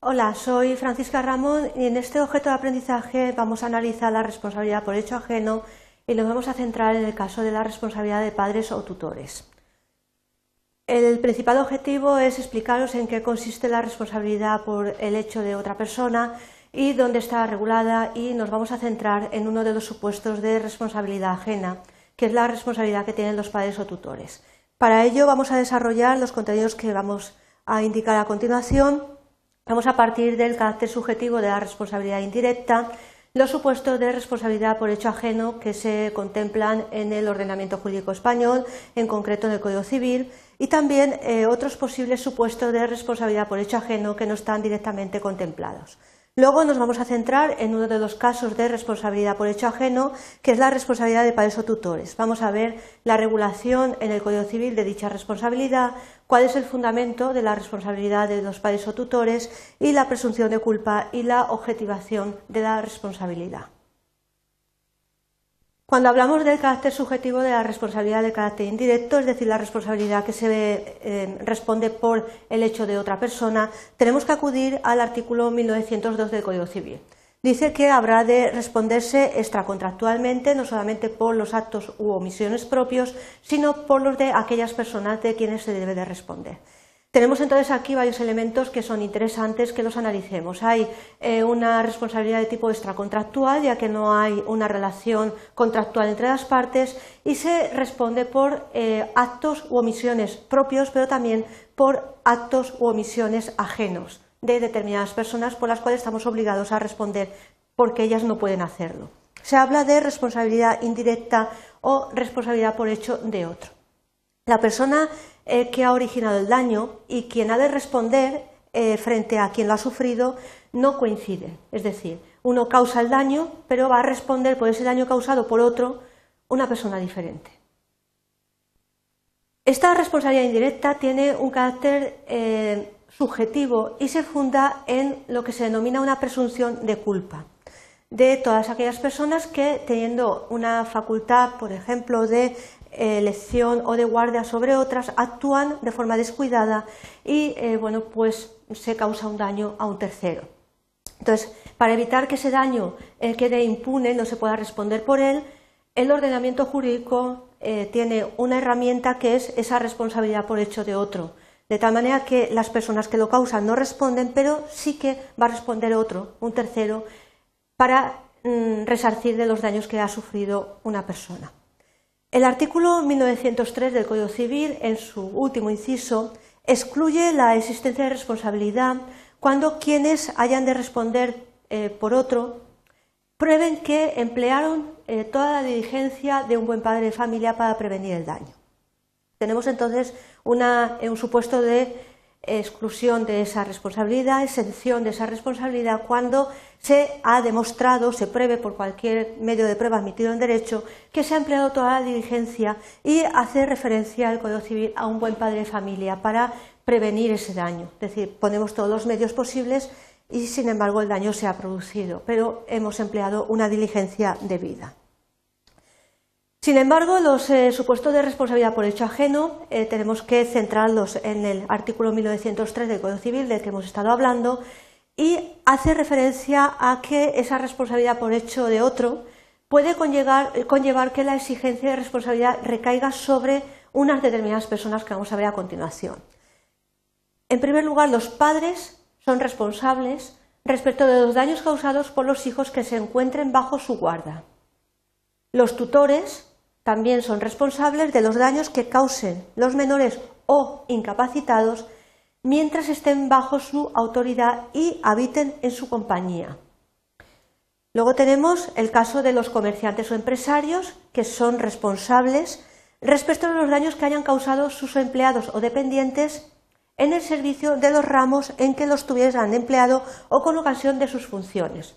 Hola, soy Francisca Ramón y en este objeto de aprendizaje vamos a analizar la responsabilidad por hecho ajeno y nos vamos a centrar en el caso de la responsabilidad de padres o tutores. El principal objetivo es explicaros en qué consiste la responsabilidad por el hecho de otra persona y dónde está regulada y nos vamos a centrar en uno de los supuestos de responsabilidad ajena, que es la responsabilidad que tienen los padres o tutores. Para ello vamos a desarrollar los contenidos que vamos a indicar a continuación Vamos a partir del carácter subjetivo de la responsabilidad indirecta, los supuestos de responsabilidad por hecho ajeno que se contemplan en el ordenamiento jurídico español, en concreto en el Código Civil, y también eh, otros posibles supuestos de responsabilidad por hecho ajeno que no están directamente contemplados. Luego nos vamos a centrar en uno de los casos de responsabilidad por hecho ajeno, que es la responsabilidad de padres o tutores. Vamos a ver la regulación en el Código Civil de dicha responsabilidad, cuál es el fundamento de la responsabilidad de los padres o tutores y la presunción de culpa y la objetivación de la responsabilidad. Cuando hablamos del carácter subjetivo de la responsabilidad de carácter indirecto, es decir, la responsabilidad que se eh, responde por el hecho de otra persona, tenemos que acudir al artículo 1902 del Código Civil. Dice que habrá de responderse extracontractualmente no solamente por los actos u omisiones propios, sino por los de aquellas personas de quienes se debe de responder. Tenemos entonces aquí varios elementos que son interesantes que los analicemos. Hay eh, una responsabilidad de tipo extracontractual, ya que no hay una relación contractual entre las partes, y se responde por eh, actos u omisiones propios, pero también por actos u omisiones ajenos de determinadas personas por las cuales estamos obligados a responder porque ellas no pueden hacerlo. Se habla de responsabilidad indirecta o responsabilidad por hecho de otro. La persona eh, que ha originado el daño y quien ha de responder eh, frente a quien lo ha sufrido no coinciden. Es decir, uno causa el daño, pero va a responder por ese daño causado por otro una persona diferente. Esta responsabilidad indirecta tiene un carácter eh, subjetivo y se funda en lo que se denomina una presunción de culpa de todas aquellas personas que, teniendo una facultad, por ejemplo, de elección o de guardia sobre otras actúan de forma descuidada y eh, bueno, pues se causa un daño a un tercero. Entonces, para evitar que ese daño eh, quede impune, no se pueda responder por él, el ordenamiento jurídico eh, tiene una herramienta que es esa responsabilidad por hecho de otro, de tal manera que las personas que lo causan no responden, pero sí que va a responder otro, un tercero, para mm, resarcir de los daños que ha sufrido una persona. El artículo 1903 del Código Civil, en su último inciso, excluye la existencia de responsabilidad cuando quienes hayan de responder eh, por otro prueben que emplearon eh, toda la diligencia de un buen padre de familia para prevenir el daño. Tenemos entonces un supuesto de exclusión de esa responsabilidad, exención de esa responsabilidad cuando se ha demostrado, se pruebe por cualquier medio de prueba admitido en derecho, que se ha empleado toda la diligencia y hace referencia al Código Civil a un buen padre de familia para prevenir ese daño. Es decir, ponemos todos los medios posibles y sin embargo el daño se ha producido, pero hemos empleado una diligencia debida. Sin embargo, los eh, supuestos de responsabilidad por hecho ajeno eh, tenemos que centrarlos en el artículo 1903 del Código Civil del que hemos estado hablando y hace referencia a que esa responsabilidad por hecho de otro puede conllevar, que la exigencia de responsabilidad recaiga sobre unas determinadas personas que vamos a ver a continuación. En primer lugar, los padres son responsables respecto de los daños causados por los hijos que se encuentren bajo su guarda. Los tutores también son responsables de los daños que causen los menores o incapacitados mientras estén bajo su autoridad y habiten en su compañía. Luego tenemos el caso de los comerciantes o empresarios que son responsables respecto de los daños que hayan causado sus empleados o dependientes en el servicio de los ramos en que los tuvieran empleado o con ocasión de sus funciones.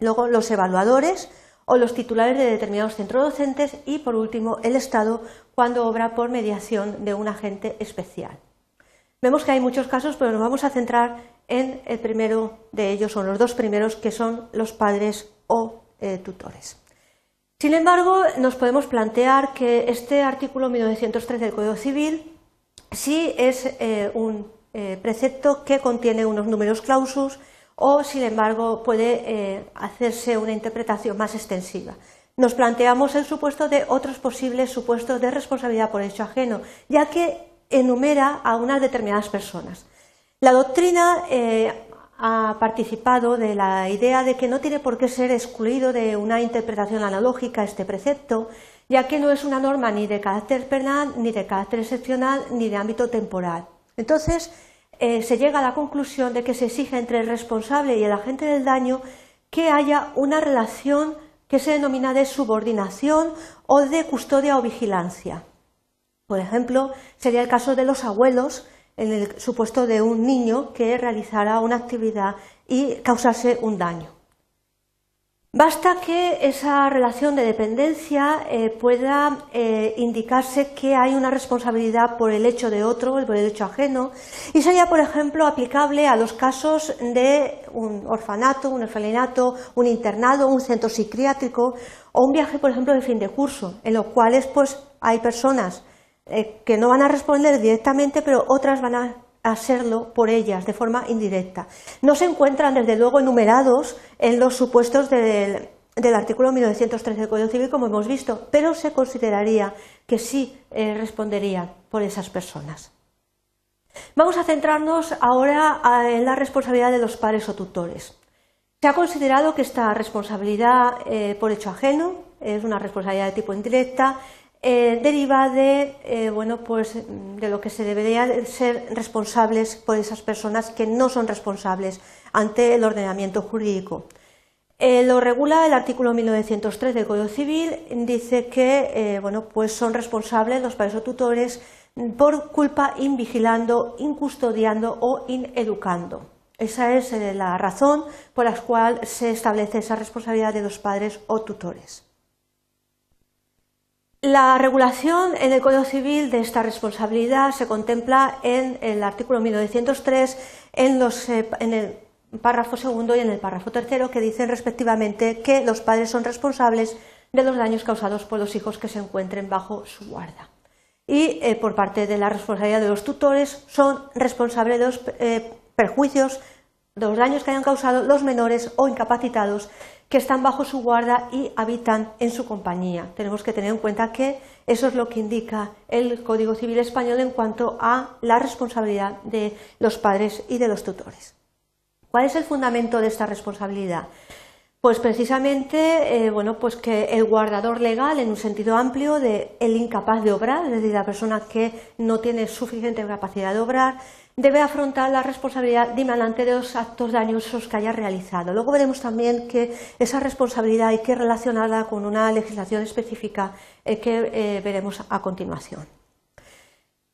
Luego los evaluadores o los titulares de determinados centros docentes y, por último, el Estado cuando obra por mediación de un agente especial. Vemos que hay muchos casos, pero nos vamos a centrar en el primero de ellos, o los dos primeros, que son los padres o eh, tutores. Sin embargo, nos podemos plantear que este artículo 1913 del Código Civil sí es eh, un eh, precepto que contiene unos números clausus o, sin embargo, puede eh, hacerse una interpretación más extensiva. Nos planteamos el supuesto de otros posibles supuestos de responsabilidad por hecho ajeno, ya que enumera a unas determinadas personas. La doctrina eh, ha participado de la idea de que no tiene por qué ser excluido de una interpretación analógica este precepto, ya que no es una norma ni de carácter penal, ni de carácter excepcional, ni de ámbito temporal. Entonces, eh, se llega a la conclusión de que se exige entre el responsable y el agente del daño que haya una relación que se denomina de subordinación o de custodia o vigilancia. Por ejemplo, sería el caso de los abuelos en el supuesto de un niño que realizara una actividad y causase un daño. Basta que esa relación de dependencia eh, pueda eh, indicarse que hay una responsabilidad por el hecho de otro, por el hecho ajeno, y sería, por ejemplo, aplicable a los casos de un orfanato, un orfelinato, un internado, un centro psiquiátrico o un viaje, por ejemplo, de fin de curso, en los cuales pues, hay personas eh, que no van a responder directamente, pero otras van a hacerlo por ellas de forma indirecta. No se encuentran, desde luego, enumerados en los supuestos del, artículo 1913 del Código Civil, como hemos visto, pero se consideraría que sí eh, responderían por esas personas. Vamos a centrarnos ahora en la responsabilidad de los padres o tutores. Se ha considerado que esta responsabilidad eh, por hecho ajeno es una responsabilidad de tipo indirecta eh, deriva de, eh, bueno, pues, de lo que se debería ser responsables por esas personas que no son responsables ante el ordenamiento jurídico. Eh, lo regula el artículo 1903 del Código Civil, dice que bueno, pues son responsables los padres o tutores por culpa invigilando, incustodiando o ineducando. Esa es la razón por la cual se establece esa responsabilidad de los padres o tutores. La regulación en el Código Civil de esta responsabilidad se contempla en el artículo 1903, eh, en, el párrafo segundo y en el párrafo tercero, que dicen respectivamente que los padres son responsables de los daños causados por los hijos que se encuentren bajo su guarda. Y eh, por parte de la responsabilidad de los tutores son responsables de los eh, perjuicios, de los daños que hayan causado los menores o incapacitados que están bajo su guarda y habitan en su compañía. Tenemos que tener en cuenta que eso es lo que indica el Código Civil Español en cuanto a la responsabilidad de los padres y de los tutores. ¿Cuál es el fundamento de esta responsabilidad? Pues precisamente, eh, bueno, pues que el guardador legal, en un sentido amplio, de el incapaz de obrar, es decir, la persona que no tiene suficiente capacidad de obrar, debe afrontar la responsabilidad dimanante de los actos dañosos que haya realizado. Luego veremos también que esa responsabilidad hay que relacionarla con una legislación específica eh, que eh, veremos a continuación.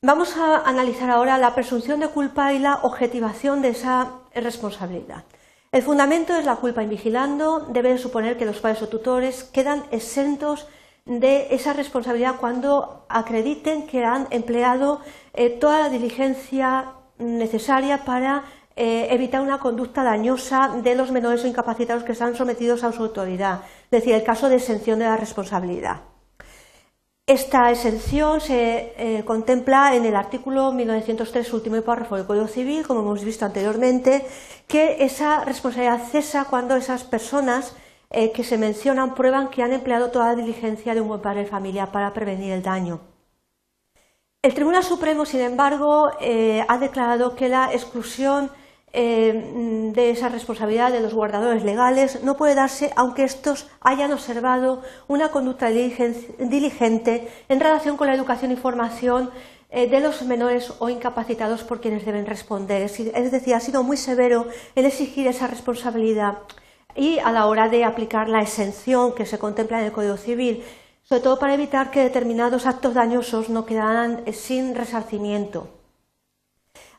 Vamos a analizar ahora la presunción de culpa y la objetivación de esa responsabilidad. El fundamento es la culpa invigilando. Debe suponer que los padres o tutores quedan exentos de esa responsabilidad cuando acrediten que han empleado eh, toda la diligencia necesaria para eh, evitar una conducta dañosa de los menores o incapacitados que están sometidos a su autoridad, es decir, el caso de exención de la responsabilidad. Esta exención se eh, contempla en el artículo 1903, último párrafo del Código Civil, como hemos visto anteriormente, que esa responsabilidad cesa cuando esas personas eh, que se mencionan prueban que han empleado toda la diligencia de un buen padre de familia para prevenir el daño. El Tribunal Supremo, sin embargo, eh, ha declarado que la exclusión eh, de esa responsabilidad de los guardadores legales no puede darse aunque estos hayan observado una conducta diligente en relación con la educación y formación eh, de los menores o incapacitados por quienes deben responder. Es decir, ha sido muy severo en exigir esa responsabilidad y a la hora de aplicar la exención que se contempla en el Código Civil sobre todo para evitar que determinados actos dañosos no quedaran sin resarcimiento.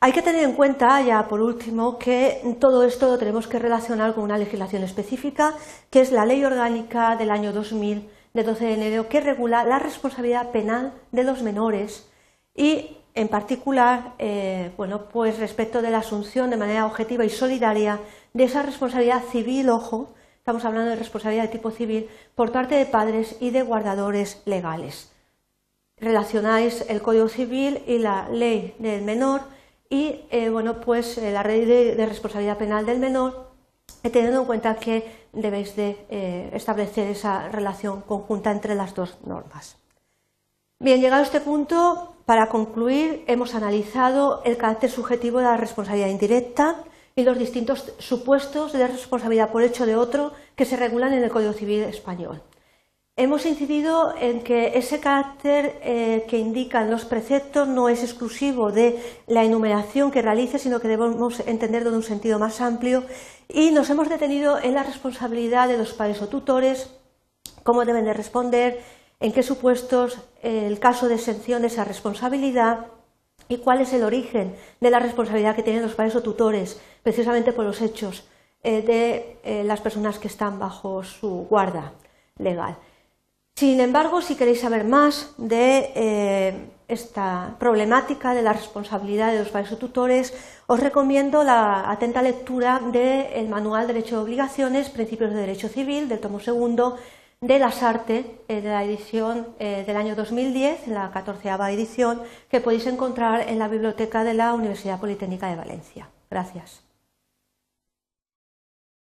Hay que tener en cuenta, ya por último, que todo esto lo tenemos que relacionar con una legislación específica, que es la Ley Orgánica del año 2000, de 12 de enero, que regula la responsabilidad penal de los menores y, en particular, eh, bueno, pues respecto de la asunción de manera objetiva y solidaria de esa responsabilidad civil, ojo, Estamos hablando de responsabilidad de tipo civil por parte de padres y de guardadores legales. Relacionáis el Código Civil y la ley del menor y eh, bueno, pues eh, la ley de, responsabilidad penal del menor, teniendo en cuenta que debéis de establecer esa relación conjunta entre las dos normas. Bien, llegado a este punto, para concluir, hemos analizado el carácter subjetivo de la responsabilidad indirecta y los distintos supuestos de responsabilidad por hecho de otro que se regulan en el Código Civil español. Hemos incidido en que ese carácter eh, que indican los preceptos no es exclusivo de la enumeración que realice, sino que debemos entenderlo en un sentido más amplio y nos hemos detenido en la responsabilidad de los padres o tutores, cómo deben de responder, en qué supuestos, el caso de exención de esa responsabilidad y cuál es el origen de la responsabilidad que tienen los padres o tutores, precisamente por los hechos eh, de eh, las personas que están bajo su guarda legal. Sin embargo, si queréis saber más de eh, esta problemática de la responsabilidad de los padres o tutores, os recomiendo la atenta lectura del Manual de Derecho de Obligaciones, Principios de Derecho Civil, del tomo segundo, de las Artes, eh, de la edición eh, del año 2010, la catorceava edición, que podéis encontrar en la biblioteca de la Universidad Politécnica de Valencia. Gracias.